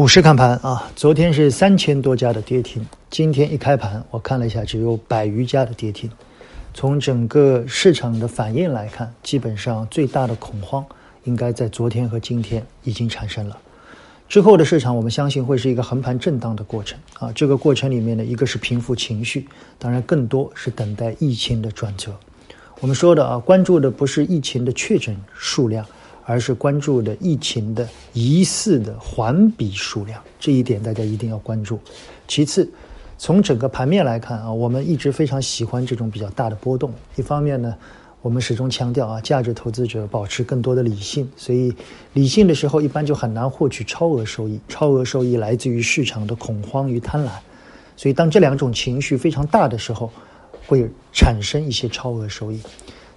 股市看盘啊，昨天是三千多家的跌停，今天一开盘我看了一下，只有百余家的跌停。从整个市场的反应来看，基本上最大的恐慌应该在昨天和今天已经产生了。之后的市场，我们相信会是一个横盘震荡的过程啊。这个过程里面呢，一个是平复情绪，当然更多是等待疫情的转折。我们说的啊，关注的不是疫情的确诊数量。而是关注的疫情的疑似的环比数量，这一点大家一定要关注。其次，从整个盘面来看啊，我们一直非常喜欢这种比较大的波动。一方面呢，我们始终强调啊，价值投资者保持更多的理性，所以理性的时候一般就很难获取超额收益。超额收益来自于市场的恐慌与贪婪，所以当这两种情绪非常大的时候，会产生一些超额收益。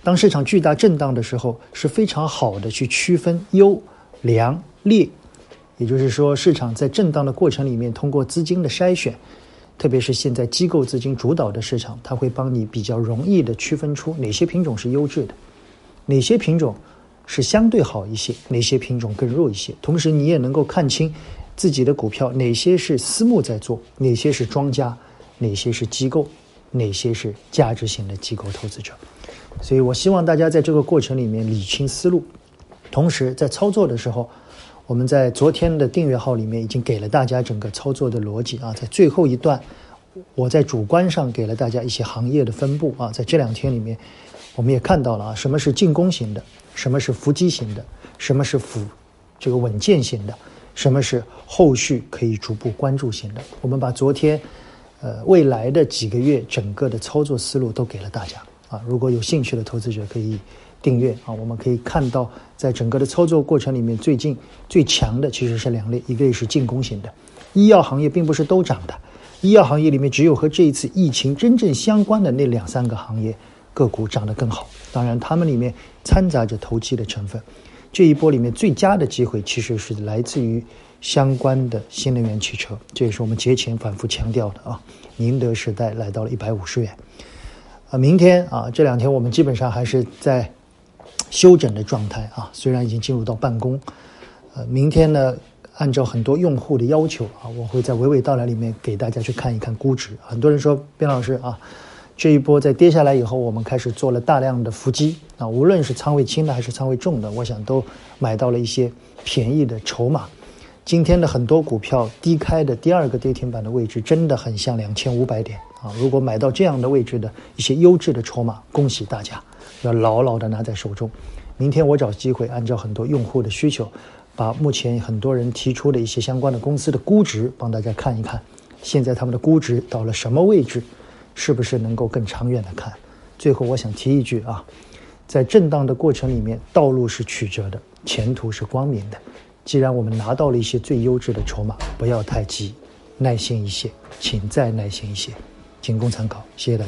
当市场巨大震荡的时候，是非常好的去区分优、良、劣，也就是说，市场在震荡的过程里面，通过资金的筛选，特别是现在机构资金主导的市场，它会帮你比较容易的区分出哪些品种是优质的，哪些品种是相对好一些，哪些品种更弱一些。同时，你也能够看清自己的股票哪些是私募在做，哪些是庄家，哪些是机构，哪些是价值型的机构投资者。所以我希望大家在这个过程里面理清思路，同时在操作的时候，我们在昨天的订阅号里面已经给了大家整个操作的逻辑啊，在最后一段，我在主观上给了大家一些行业的分布啊，在这两天里面，我们也看到了啊，什么是进攻型的，什么是伏击型的，什么是辅这个稳健型的，什么是后续可以逐步关注型的，我们把昨天呃未来的几个月整个的操作思路都给了大家。啊，如果有兴趣的投资者可以订阅啊。我们可以看到，在整个的操作过程里面，最近最强的其实是两类，一类是进攻型的，医药行业并不是都涨的，医药行业里面只有和这一次疫情真正相关的那两三个行业个股涨得更好。当然，他们里面掺杂着投机的成分。这一波里面最佳的机会其实是来自于相关的新能源汽车，这也是我们节前反复强调的啊。宁德时代来到了一百五十元。啊，明天啊，这两天我们基本上还是在休整的状态啊。虽然已经进入到办公，呃，明天呢，按照很多用户的要求啊，我会在娓娓道来里面给大家去看一看估值。很多人说，边老师啊，这一波在跌下来以后，我们开始做了大量的伏击啊，无论是仓位轻的还是仓位重的，我想都买到了一些便宜的筹码。今天的很多股票低开的第二个跌停板的位置，真的很像两千五百点啊！如果买到这样的位置的一些优质的筹码，恭喜大家，要牢牢的拿在手中。明天我找机会，按照很多用户的需求，把目前很多人提出的一些相关的公司的估值帮大家看一看，现在他们的估值到了什么位置，是不是能够更长远的看？最后我想提一句啊，在震荡的过程里面，道路是曲折的，前途是光明的。既然我们拿到了一些最优质的筹码，不要太急，耐心一些，请再耐心一些，仅供参考。谢谢大家。